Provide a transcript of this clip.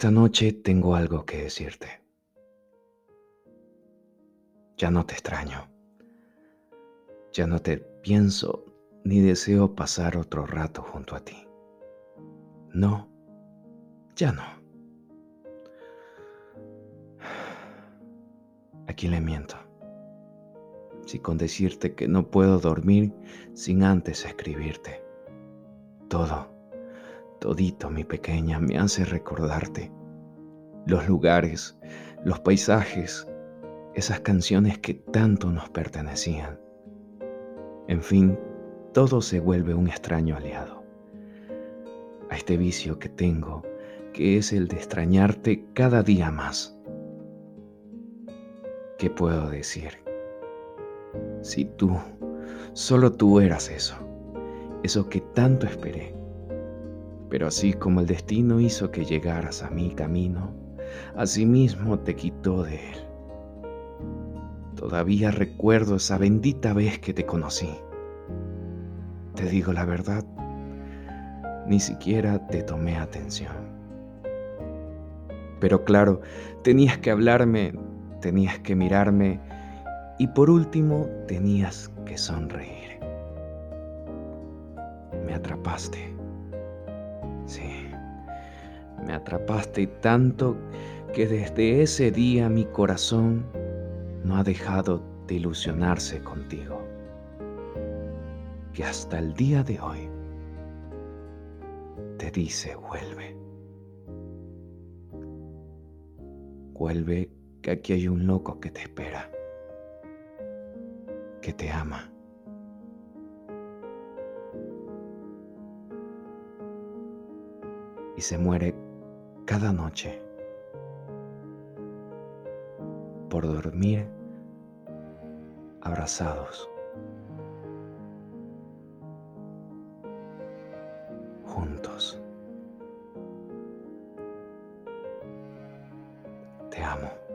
Esta noche tengo algo que decirte. Ya no te extraño. Ya no te pienso ni deseo pasar otro rato junto a ti. No, ya no. ¿A quién le miento? Si con decirte que no puedo dormir sin antes escribirte. Todo, todito mi pequeña me hace recordarte. Los lugares, los paisajes, esas canciones que tanto nos pertenecían. En fin, todo se vuelve un extraño aliado. A este vicio que tengo, que es el de extrañarte cada día más. ¿Qué puedo decir? Si tú, solo tú eras eso, eso que tanto esperé. Pero así como el destino hizo que llegaras a mi camino, asimismo te quitó de él. Todavía recuerdo esa bendita vez que te conocí. Te digo la verdad, ni siquiera te tomé atención. Pero claro, tenías que hablarme, tenías que mirarme y por último tenías que sonreír. Me atrapaste. Sí, me atrapaste tanto que desde ese día mi corazón no ha dejado de ilusionarse contigo, que hasta el día de hoy te dice vuelve. Vuelve que aquí hay un loco que te espera, que te ama. Y se muere cada noche por dormir abrazados, juntos. Te amo.